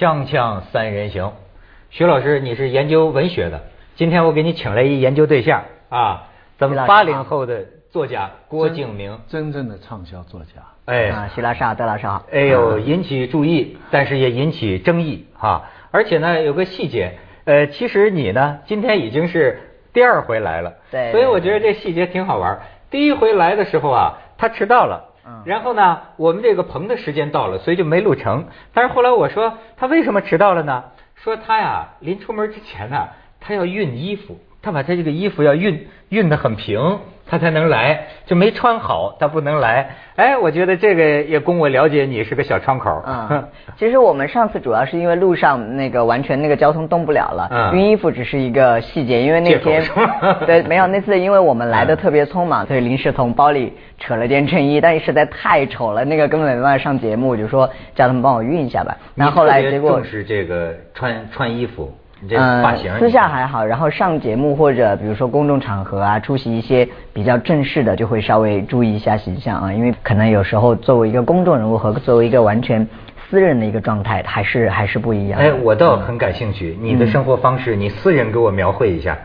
锵锵三人行，徐老师，你是研究文学的，今天我给你请来一研究对象啊，咱们八零后的作家郭敬明，真正的畅销作家。哎，啊，徐老师好，德老师好。哎呦，引起注意，但是也引起争议哈。而且呢，有个细节，呃，其实你呢，今天已经是第二回来了，对，所以我觉得这细节挺好玩。第一回来的时候啊，他迟到了。然后呢，我们这个棚的时间到了，所以就没录成。但是后来我说他为什么迟到了呢？说他呀，临出门之前呢，他要熨衣服，他把他这个衣服要熨熨得很平。他才能来，就没穿好，他不能来。哎，我觉得这个也供我了解你是个小窗口。嗯，其实我们上次主要是因为路上那个完全那个交通动不了了，嗯熨衣服只是一个细节，因为那天 对没有那次因为我们来的特别匆忙，所以临时从包里扯了件衬衣，但是实在太丑了，那个根本没办法上节目，就说叫他们帮我熨一下吧。那后来结果重视这个穿穿衣服。嗯，私下还好，然后上节目或者比如说公众场合啊，出席一些比较正式的，就会稍微注意一下形象啊，因为可能有时候作为一个公众人物和作为一个完全私人的一个状态，还是还是不一样。哎，我倒很感兴趣，你的生活方式，你私人给我描绘一下。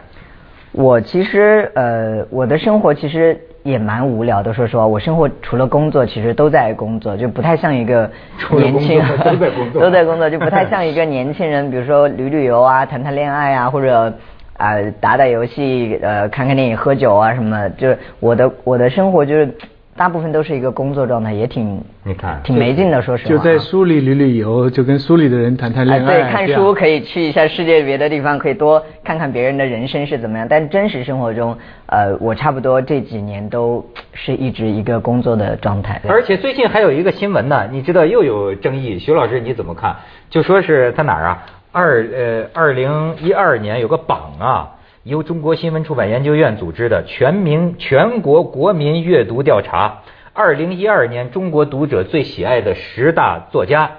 我其实呃，我的生活其实。也蛮无聊的，说实话，我生活除了工作，其实都在工作，就不太像一个年轻人，都在工作，都在工作，就不太像一个年轻人，比如说旅旅游啊，谈谈恋爱啊，或者啊打打游戏，呃看看电影，喝酒啊什么，就是我的我的生活就是。大部分都是一个工作状态，也挺你看挺没劲的，说实话。就在书里旅旅游，就跟书里的人谈谈恋爱。对，看书可以去一下世界别的地方，可以多看看别人的人生是怎么样。但真实生活中，呃，我差不多这几年都是一直一个工作的状态。而且最近还有一个新闻呢，你知道又有争议，徐老师你怎么看？就说是在哪儿啊？二呃，二零一二年有个榜啊。由中国新闻出版研究院组织的全民全国国民阅读调查，二零一二年中国读者最喜爱的十大作家，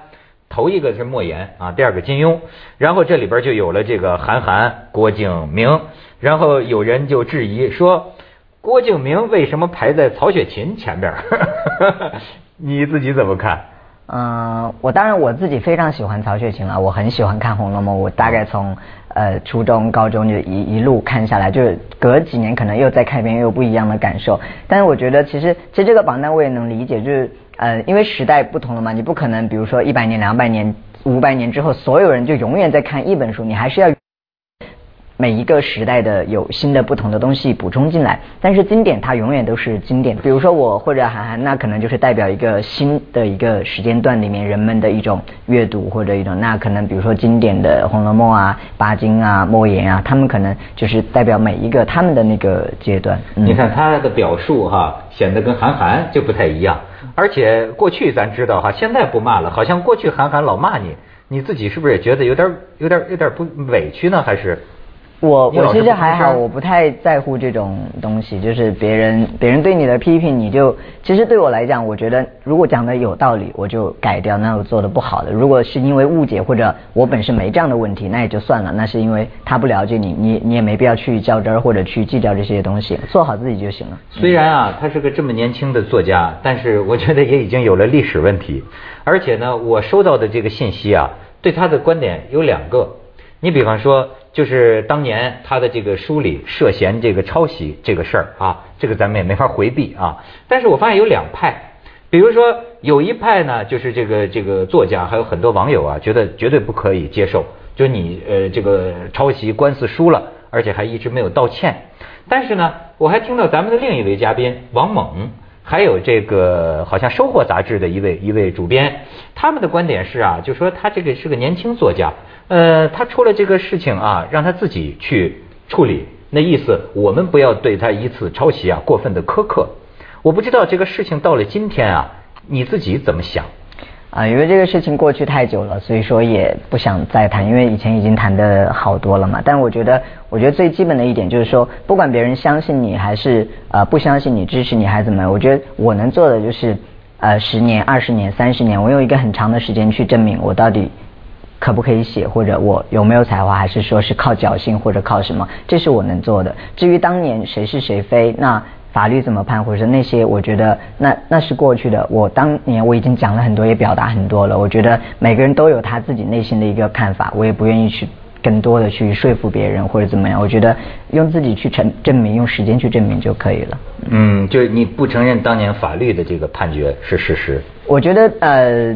头一个是莫言啊，第二个金庸，然后这里边就有了这个韩寒、郭敬明，然后有人就质疑说，郭敬明为什么排在曹雪芹前边？你自己怎么看？嗯，我当然我自己非常喜欢曹雪芹了，我很喜欢看《红楼梦》，我大概从呃初中、高中就一一路看下来，就是隔几年可能又再看一遍，又有不一样的感受。但是我觉得其实其实这个榜单我也能理解，就是呃因为时代不同了嘛，你不可能比如说一百年、两百年、五百年之后，所有人就永远在看一本书，你还是要。每一个时代的有新的不同的东西补充进来，但是经典它永远都是经典。比如说我或者韩寒，那可能就是代表一个新的一个时间段里面人们的一种阅读或者一种，那可能比如说经典的《红楼梦》啊、巴金啊、莫言啊，他们可能就是代表每一个他们的那个阶段。你看他的表述哈，显得跟韩寒就不太一样。而且过去咱知道哈，现在不骂了，好像过去韩寒老骂你，你自己是不是也觉得有点有点有点不委屈呢？还是？我我其实还好，我不太在乎这种东西，就是别人别人对你的批评，你就其实对我来讲，我觉得如果讲的有道理，我就改掉那我做的不好的。如果是因为误解或者我本身没这样的问题，那也就算了。那是因为他不了解你，你你也没必要去较真儿或者去计较这些东西，做好自己就行了。虽然啊，他是个这么年轻的作家，但是我觉得也已经有了历史问题。而且呢，我收到的这个信息啊，对他的观点有两个。你比方说。就是当年他的这个书里涉嫌这个抄袭这个事儿啊，这个咱们也没法回避啊。但是我发现有两派，比如说有一派呢，就是这个这个作家还有很多网友啊，觉得绝对不可以接受，就你呃这个抄袭官司输了，而且还一直没有道歉。但是呢，我还听到咱们的另一位嘉宾王猛，还有这个好像收获杂志的一位一位主编，他们的观点是啊，就说他这个是个年轻作家。呃，他出了这个事情啊，让他自己去处理。那意思，我们不要对他一次抄袭啊过分的苛刻。我不知道这个事情到了今天啊，你自己怎么想？啊，因为这个事情过去太久了，所以说也不想再谈，因为以前已经谈的好多了嘛。但我觉得，我觉得最基本的一点就是说，不管别人相信你还是呃不相信你、支持你还是怎么样，我觉得我能做的就是呃十年、二十年、三十年，我用一个很长的时间去证明我到底。可不可以写，或者我有没有才华，还是说是靠侥幸或者靠什么？这是我能做的。至于当年谁是谁非，那法律怎么判，或者是那些，我觉得那那是过去的。我当年我已经讲了很多，也表达很多了。我觉得每个人都有他自己内心的一个看法，我也不愿意去更多的去说服别人或者怎么样。我觉得用自己去证证明，用时间去证明就可以了。嗯，就是你不承认当年法律的这个判决是事实。我觉得呃，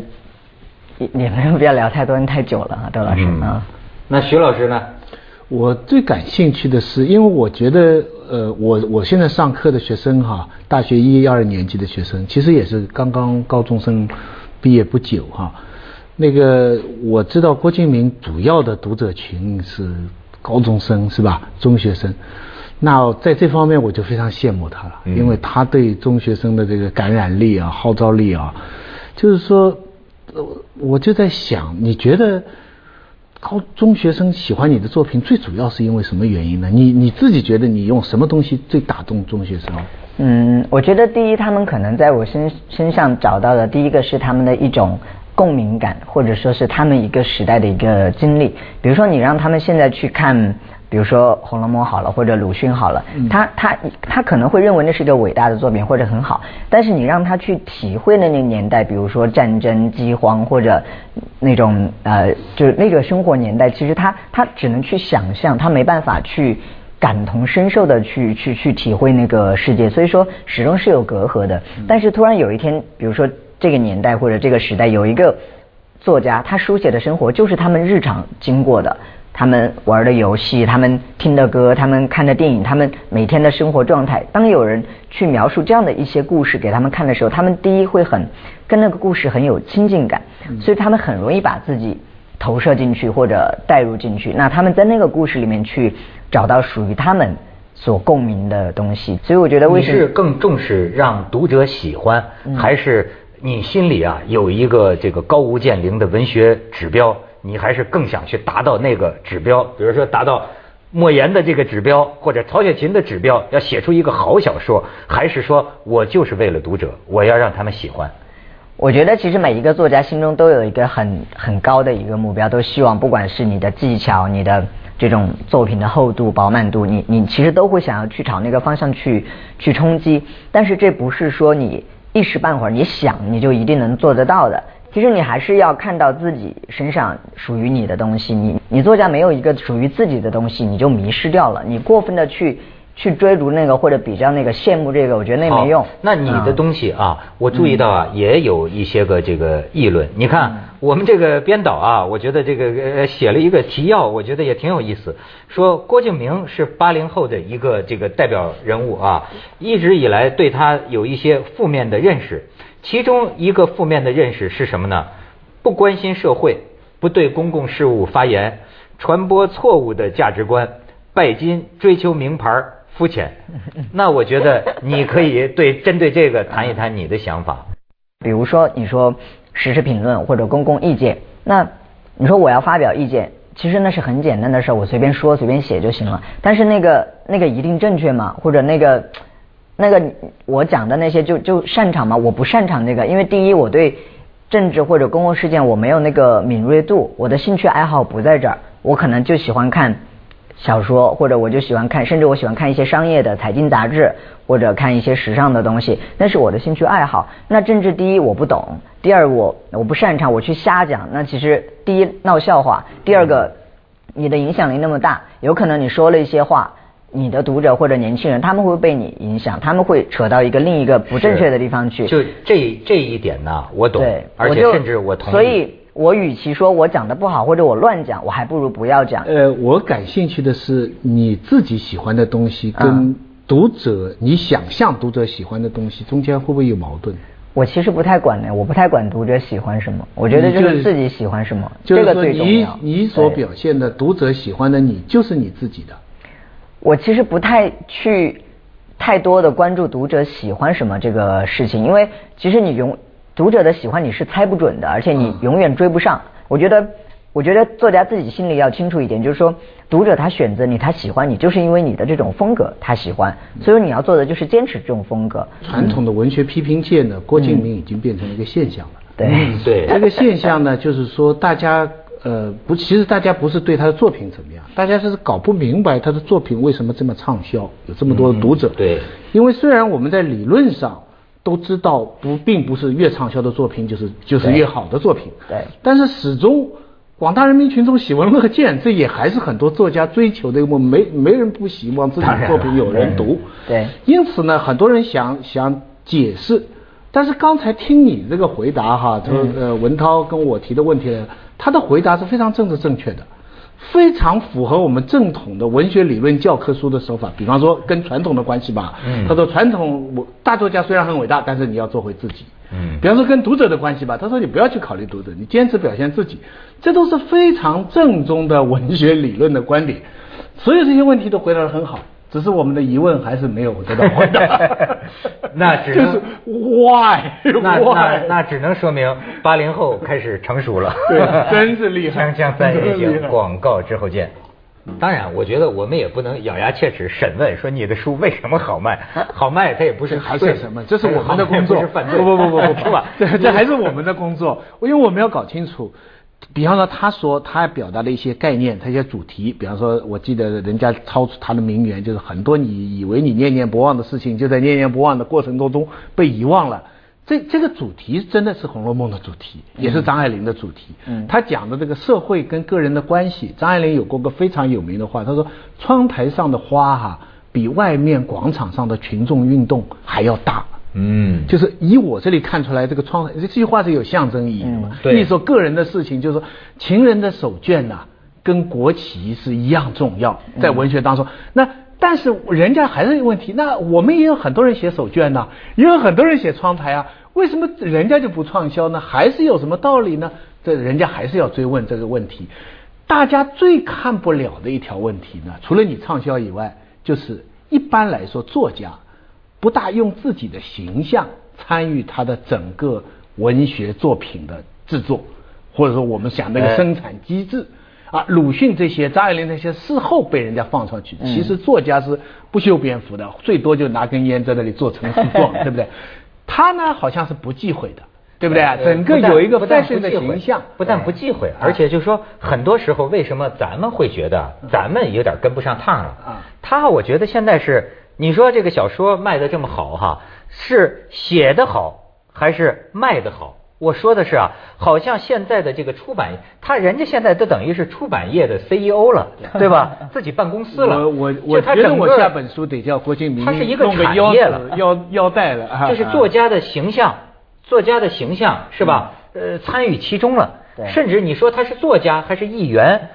也也没有必要聊太多，人太久了啊，窦老师啊。那徐老师呢？我最感兴趣的是，因为我觉得，呃，我我现在上课的学生哈，大学一、二年级的学生，其实也是刚刚高中生毕业不久哈。那个我知道郭敬明主要的读者群是高中生是吧？中学生。那在这方面我就非常羡慕他了，因为他对中学生的这个感染力啊、号召力啊，就是说，我就在想，你觉得？高中学生喜欢你的作品，最主要是因为什么原因呢？你你自己觉得你用什么东西最打动中学生？嗯，我觉得第一，他们可能在我身身上找到的第一个是他们的一种共鸣感，或者说是他们一个时代的一个经历。比如说，你让他们现在去看。比如说《红楼梦》好了，或者鲁迅好了，他他他可能会认为那是一个伟大的作品或者很好，但是你让他去体会那个年代，比如说战争、饥荒或者那种呃，就是那个生活年代，其实他他只能去想象，他没办法去感同身受的去去去体会那个世界，所以说始终是有隔阂的。但是突然有一天，比如说这个年代或者这个时代有一个作家，他书写的生活就是他们日常经过的。他们玩的游戏，他们听的歌，他们看的电影，他们每天的生活状态。当有人去描述这样的一些故事给他们看的时候，他们第一会很跟那个故事很有亲近感，所以他们很容易把自己投射进去或者带入进去。那他们在那个故事里面去找到属于他们所共鸣的东西。所以我觉得，你是更重视让读者喜欢，还是你心里啊有一个这个高屋建瓴的文学指标？你还是更想去达到那个指标，比如说达到莫言的这个指标，或者曹雪芹的指标，要写出一个好小说，还是说我就是为了读者，我要让他们喜欢？我觉得其实每一个作家心中都有一个很很高的一个目标，都希望不管是你的技巧、你的这种作品的厚度、饱满度，你你其实都会想要去朝那个方向去去冲击。但是这不是说你一时半会儿你想你就一定能做得到的。其实你还是要看到自己身上属于你的东西。你你作家没有一个属于自己的东西，你就迷失掉了。你过分的去去追逐那个或者比较那个羡慕这个，我觉得那没用。那你的东西啊，我注意到啊，也有一些个这个议论。你看我们这个编导啊，我觉得这个写了一个提要，我觉得也挺有意思。说郭敬明是八零后的一个这个代表人物啊，一直以来对他有一些负面的认识。其中一个负面的认识是什么呢？不关心社会，不对公共事务发言，传播错误的价值观，拜金，追求名牌，肤浅。那我觉得你可以对针对这个谈一谈你的想法。比如说，你说时事评论或者公共意见，那你说我要发表意见，其实那是很简单的事儿，我随便说随便写就行了。但是那个那个一定正确吗？或者那个？那个我讲的那些就就擅长吗？我不擅长那个，因为第一我对政治或者公共事件我没有那个敏锐度，我的兴趣爱好不在这儿，我可能就喜欢看小说，或者我就喜欢看，甚至我喜欢看一些商业的财经杂志，或者看一些时尚的东西，那是我的兴趣爱好。那政治第一我不懂，第二我我不擅长，我去瞎讲，那其实第一闹笑话，第二个你的影响力那么大，有可能你说了一些话。你的读者或者年轻人，他们会被你影响，他们会扯到一个另一个不正确的地方去。就这这一点呢，我懂，对而且甚至我同意。所以，我与其说我讲的不好或者我乱讲，我还不如不要讲。呃，我感兴趣的是你自己喜欢的东西跟读者你想象读者喜欢的东西中间会不会有矛盾？我其实不太管的，我不太管读者喜欢什么，我觉得就是自己喜欢什么，这个最重要。你你所表现的读者喜欢的你，就是你自己的。我其实不太去太多的关注读者喜欢什么这个事情，因为其实你永读者的喜欢你是猜不准的，而且你永远追不上。我觉得，我觉得作家自己心里要清楚一点，就是说读者他选择你，他喜欢你，就是因为你的这种风格他喜欢，所以你要做的就是坚持这种风格。传统的文学批评界呢，郭敬明已经变成了一个现象了。对对，这个现象呢，就是说大家呃，不，其实大家不是对他的作品怎么样，大家是搞不明白他的作品为什么这么畅销，有这么多的读者。对，因为虽然我们在理论上都知道不，并不是越畅销的作品就是就是越好的作品。对。但是始终广大人民群众喜闻乐见，这也还是很多作家追求的一个，没没人不希望自己的作品有人读。对。因此呢，很多人想想解释。但是刚才听你这个回答哈，这呃文涛跟我提的问题，他的回答是非常政治正确的，非常符合我们正统的文学理论教科书的手法。比方说跟传统的关系吧，他说传统我大作家虽然很伟大，但是你要做回自己。嗯，比方说跟读者的关系吧，他说你不要去考虑读者，你坚持表现自己，这都是非常正宗的文学理论的观点。所有这些问题都回答得很好。只是我们的疑问还是没有得到回答，那只能 why 那那那只能说明八零后开始成熟了，对，真是厉害。锵锵三人行，广告之后见。当然，我觉得我们也不能咬牙切齿审问说你的书为什么好卖，好卖它也不是还是什么，这是我们的工作，不不不不不不，这这还是我们的工作，因为我们要搞清楚。比方说，他说他表达的一些概念，他一些主题，比方说，我记得人家抄出他的名言，就是很多你以为你念念不忘的事情，就在念念不忘的过程当中被遗忘了。这这个主题真的是《红楼梦》的主题，也是张爱玲的主题。嗯，他讲的这个社会跟个人的关系，张爱玲有过个非常有名的话，他说：“窗台上的花哈，比外面广场上的群众运动还要大。”嗯，就是以我这里看出来，这个窗这句话是有象征意义的嘛？对，你说个人的事情，就是说情人的手绢呐，跟国旗是一样重要，在文学当中。那但是人家还是有问题，那我们也有很多人写手绢呐，也有很多人写窗台啊，为什么人家就不畅销呢？还是有什么道理呢？这人家还是要追问这个问题。大家最看不了的一条问题呢，除了你畅销以外，就是一般来说作家。不大用自己的形象参与他的整个文学作品的制作，或者说我们想那个生产机制啊，鲁迅这些、张爱玲那些事后被人家放上去，其实作家是不修边幅的，最多就拿根烟在那里做成书状，对不对？他呢好像是不忌讳的，对不对？整个有一个范式的形象，不但不忌讳，而且就说很多时候为什么咱们会觉得咱们有点跟不上趟了？啊，他我觉得现在是。你说这个小说卖的这么好哈，是写的好还是卖的好？我说的是啊，好像现在的这个出版，他人家现在都等于是出版业的 CEO 了，对吧？自己办公司了。我我我觉得我下本书得叫郭敬明，他是一个产业了，腰腰带了，就是作家的形象，作家的形象是吧？呃，参与其中了，甚至你说他是作家还是议员？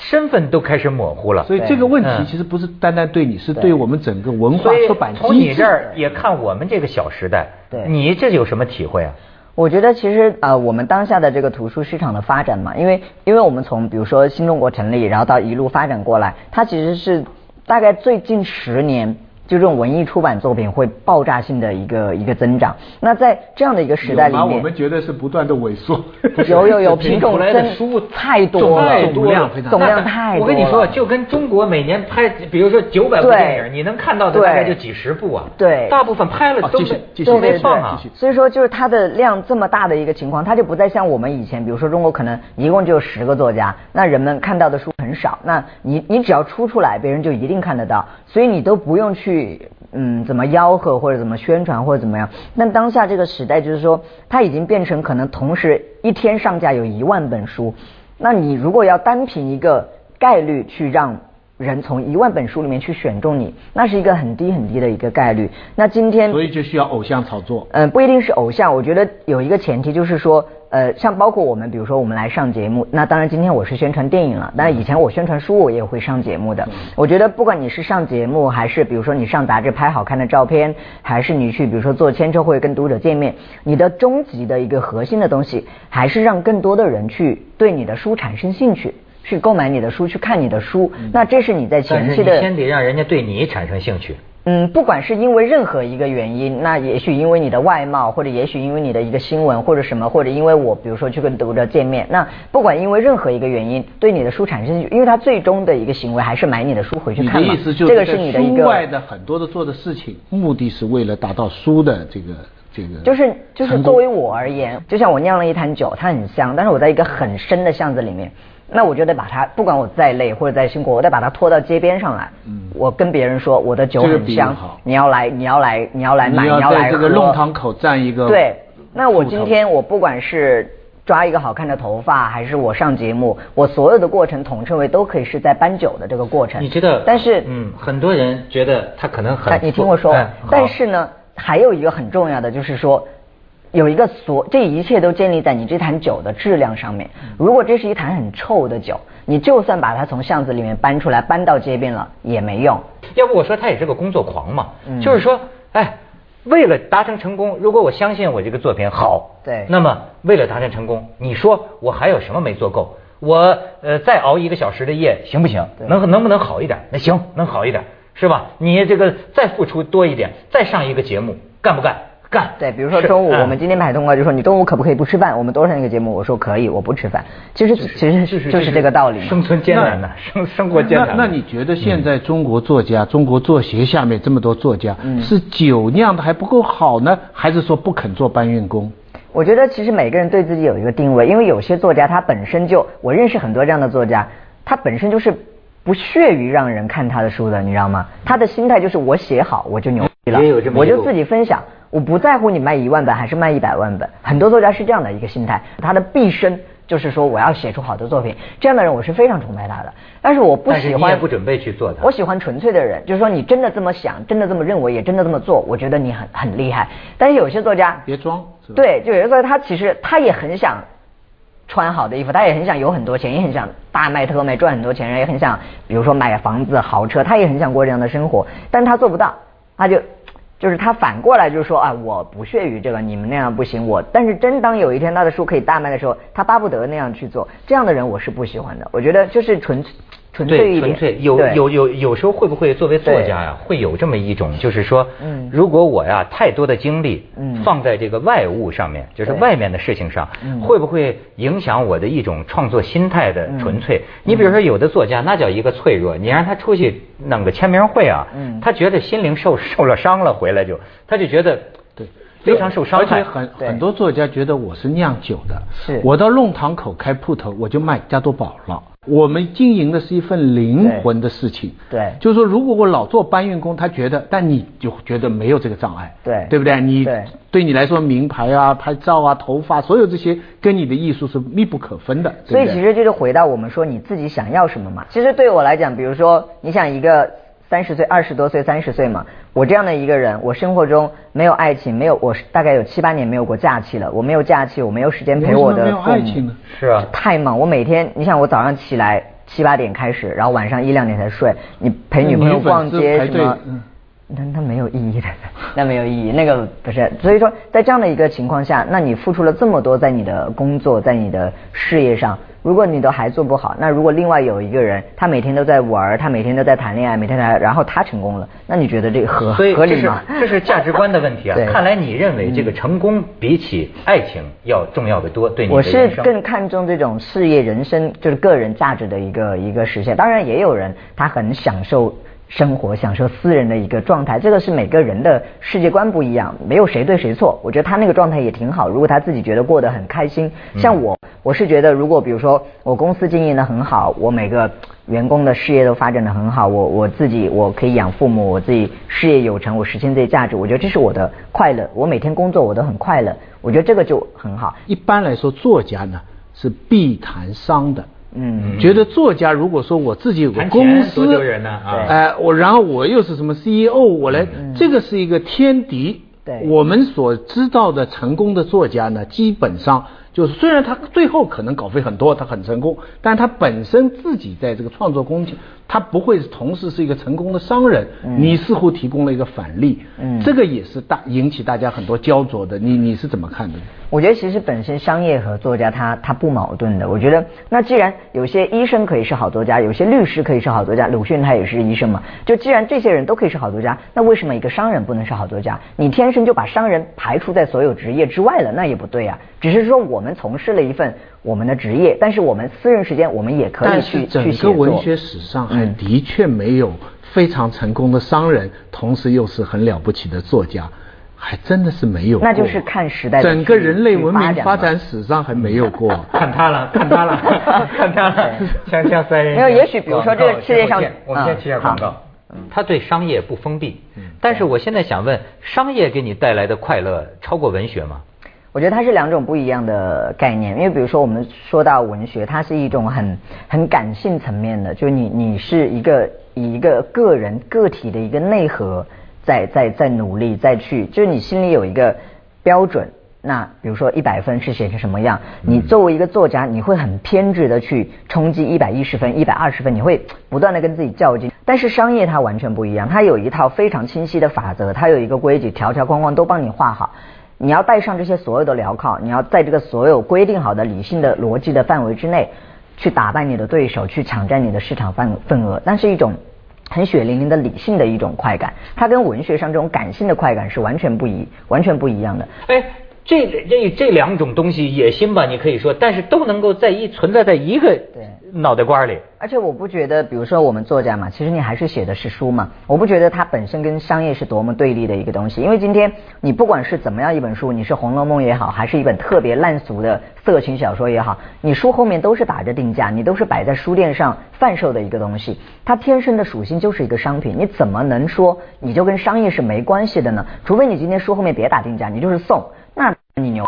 身份都开始模糊了，所以这个问题其实不是单单对你，是对。我们整个文化出版从你这儿也看我们这个小时代，对，你这有什么体会啊？我觉得其实呃，我们当下的这个图书市场的发展嘛，因为因为我们从比如说新中国成立，然后到一路发展过来，它其实是大概最近十年。就这种文艺出版作品会爆炸性的一个一个增长。那在这样的一个时代里面，我们觉得是不断的萎缩。有有有，品种来的书太多了，总量非常。总量太多。我跟你说，就跟中国每年拍，比如说九百部电影，你能看到的大概就几十部啊。对。大部分拍了都都没放啊。所以说，就是它的量这么大的一个情况，它就不再像我们以前，比如说中国可能一共就十个作家，那人们看到的书很少。那你你只要出出来，别人就一定看得到，所以你都不用去。嗯，怎么吆喝或者怎么宣传或者怎么样？但当下这个时代，就是说，它已经变成可能同时一天上架有一万本书。那你如果要单凭一个概率去让人从一万本书里面去选中你，那是一个很低很低的一个概率。那今天，所以就需要偶像炒作。嗯，不一定是偶像，我觉得有一个前提就是说。呃，像包括我们，比如说我们来上节目，那当然今天我是宣传电影了，但以前我宣传书我也会上节目的。我觉得不管你是上节目，还是比如说你上杂志拍好看的照片，还是你去比如说做签售会跟读者见面，你的终极的一个核心的东西，还是让更多的人去对你的书产生兴趣，去购买你的书，去看你的书。那这是你在前期的，先得让人家对你产生兴趣。嗯，不管是因为任何一个原因，那也许因为你的外貌，或者也许因为你的一个新闻，或者什么，或者因为我，比如说去跟读者见面，那不管因为任何一个原因，对你的书产生，因为他最终的一个行为还是买你的书回去看是，这个是你的一个。书外的很多的做的事情，目的是为了达到书的这个。这个就是就是作为我而言，就像我酿了一坛酒，它很香，但是我在一个很深的巷子里面，那我就得把它，不管我再累或者再辛苦，我得把它拖到街边上来。嗯我跟别人说我的酒很香你要来，你要来，你要来买，你要要来喝。这个弄堂口站一个对，那我今天我不管是抓一个好看的头发，还是我上节目，我所有的过程统称为都可以是在搬酒的这个过程。你知道？但是嗯，很多人觉得他可能很哎，你听我说哎，但是呢，还有一个很重要的就是说，有一个所这一切都建立在你这坛酒的质量上面。如果这是一坛很臭的酒，你就算把它从巷子里面搬出来，搬到街边了也没用。要不我说他也是个工作狂嘛，嗯就是说，哎，为了达成成功，如果我相信我这个作品好，对那么为了达成成功，你说我还有什么没做够？我呃再熬一个小时的夜行不行？能能不能好一点？那行，能好一点是吧？你这个再付出多一点，再上一个节目，干不干？干。对，比如说中午我们今天买通告就说你中午可不可以不吃饭？我们多上一个节目，我说可以，我不吃饭。其实其实就是这个道理。生存艰难呐，生生活艰难。那那你觉得现在中国作家、中国作协下面这么多作家，嗯是酒酿的还不够好呢，还是说不肯做搬运工？我觉得其实每个人对自己有一个定位，因为有些作家他本身就，我认识很多这样的作家，他本身就是不屑于让人看他的书的，你知道吗？他的心态就是我写好我就牛逼了也有这，么一我就自己分享，我不在乎你卖一万本还是卖一百万本。很多作家是这样的一个心态，他的毕生就是说我要写出好的作品，这样的人我是非常崇拜他的。但是我不但是你喜欢，也不准备去做它我喜欢纯粹的人，就是说你真的这么想，真的这么认为，也真的这么做，我觉得你很很厉害。但是有些作家别装，对，就有些作家他其实他也很想穿好的衣服，他也很想有很多钱，也很想大卖特卖赚很多钱，也很想比如说买房子豪车，他也很想过这样的生活，但他做不到，他就。就是他反过来就是说啊，我不屑于这个，你们那样不行，我。但是真当有一天他的书可以大卖的时候，他巴不得那样去做，这样的人我是不喜欢的。我觉得就是纯纯粹对，一点，纯粹有有有有时候会不会作为作家呀，会有这么一种，就是说，嗯。如果我呀太多的精力嗯。放在这个外物上面，就是外面的事情上嗯，会不会影响我的一种创作心态的嗯。纯粹？你比如说有的作家那叫一个脆弱，你让他出去弄个签名会啊嗯，他觉得心灵受受了伤了，回来就他就觉得对，非常受伤害而且很很多作家觉得我是酿酒的，是。我到弄堂口开铺头，我就卖加多宝了。我们经营的是一份灵魂的事情，对。就是说，如果我老做搬运工，他觉得，但你就觉得没有这个障碍，对。对不对？你对。对你来说，名牌啊、拍照啊、头发，所有这些跟你的艺术是密不可分的，对对？所以其实就是回到我们说你自己想要什么嘛。其实对我来讲，比如说你想一个三十岁、二十多岁、三十岁嘛，我这样的一个人，我生活中没有爱情，没有我大概有七八年没有过假期了，我没有假期，我没有时间陪我的父母没有的父爱情呢母。是啊，太忙，我每天，你想我早上起来七八点开始，然后晚上一两点才睡，你陪女朋友逛街什么嗯，那那没有意义的，那没有意义，那个不是。所以说，在这样的一个情况下，那你付出了这么多，在你的工作，在你的事业上，如果你都还做不好，那如果另外有一个人，他每天都在玩，他每天都在谈恋爱，每天谈，然后他成功了，那你觉得这个合所以这是合理吗？这是价值观的问题啊。看来你认为这个成功比起爱情要重要的多，对你我是。更看重这种事业、人生，就是个人价值的一个一个实现。当然，也有人他很享受生活，享受私人的一个状态，这个是每个人的世界观不一样，没有谁对谁错。我觉得他那个状态也挺好，如果他自己觉得过得很开心。像我，我是觉得如果比如说我公司经营的很好，我每个员工的事业都发展的很好，我我自己我可以养父母，我自己事业有成，我实现自己价值，我觉得这是我的快乐。我每天工作我都很快乐，我觉得这个就很好。一般来说，作家呢是必谈商的。嗯觉得作家如果说我自己有个公司，钱多丢人呢啊哎、我然后我又是什么 CEO，我来，这个是一个天敌。对我们所知道的成功的作家呢，基本上就是虽然他最后可能稿费很多，他很成功，但他本身自己在这个创作工具，他不会同时是一个成功的商人。你似乎提供了一个反例，嗯这个也是大引起大家很多焦灼的。你你是怎么看的？我觉得其实本身商业和作家他他不矛盾的。我觉得那既然有些医生可以是好作家，有些律师可以是好作家，鲁迅他也是医生嘛。就既然这些人都可以是好作家，那为什么一个商人不能是好作家？你天生就把商人排除在所有职业之外了，那也不对啊。只是说我们从事了一份我们的职业，但是我们私人时间我们也可以但去去写作。个文学史上还嗯的确没有非常成功的商人，同时又是很了不起的作家。还真的是没有过。那就是看时代整个人类文明去发展史上还没有过。看他了，看他了，看他了，锵锵三人行。没有也许比如说这个世界上我们先嗯去一下广告。他对商业不封闭，但是我现在想问，商业给你带来的快乐超过文学吗？我觉得它是两种不一样的概念，因为比如说我们说到文学，它是一种很很感性层面的，就是你你是一个以一个个人个体的一个内核在在在努力再去，就是你心里有一个标准。那比如说一百分是写成什么样？你作为一个作家，你会很偏执的去冲击一百一十分、一百二十分，你会不断的跟自己较劲。但是商业它完全不一样，它有一套非常清晰的法则，它有一个规矩，条条框框都帮你画好。你要带上这些所有的镣铐，你要在这个所有规定好的理性的逻辑的范围之内，去打败你的对手，去抢占你的市场份份额，那是一种很血淋淋的理性的一种快感，它跟文学上这种感性的快感是完全不一完全不一样的。哎，这这这两种东西野心吧，你可以说，但是都能够在一存在在一个脑袋瓜里。而且我不觉得，比如说我们作家嘛，其实你还是写的是书嘛，我不觉得它本身跟商业是多么对立的一个东西。因为今天你不管是怎么样一本书，你是《红楼梦》也好，还是一本特别烂俗的色情小说也好，你书后面都是打着定价，你都是摆在书店上贩售的一个东西，它天生的属性就是一个商品，你怎么能说你就跟商业是没关系的呢？除非你今天书后面别打定价，你就是送，那你牛。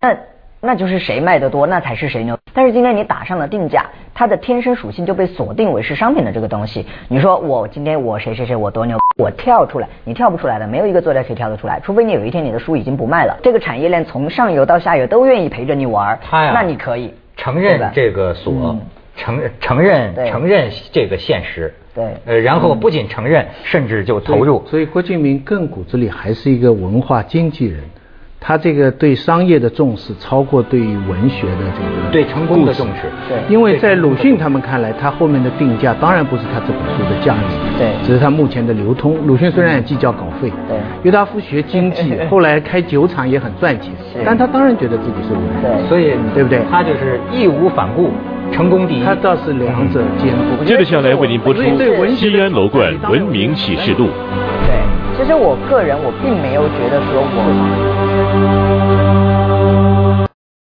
那那就是谁卖的多，那才是谁牛。但是今天你打上了定价，它的天生属性就被锁定为是商品的这个东西。你说我今天我谁谁谁我多牛，我跳出来，你跳不出来的，没有一个作家可以跳得出来，除非你有一天你的书已经不卖了，这个产业链从上游到下游都愿意陪着你玩儿，他呀那你可以承认这个锁嗯，承承认承认这个现实。对呃，然后不仅承认，甚至就投入。所以郭敬明更骨子里还是一个文化经纪人，他这个对商业的重视超过对于文学的这个对成功的重视对因为在鲁迅他们看来，他后面的定价当然不是他这本书的价值，对只是他目前的流通。鲁迅虽然也计较稿费，对约达夫学经济，后来开酒厂也很赚钱是，但他当然觉得自己是文人，对所以对不对他就是义无反顾，成功第一。他倒是两者兼顾。接着下来为您播出所以对文学的西安楼冠文明启示录。对，其实我个人我并没有觉得说我。Lord.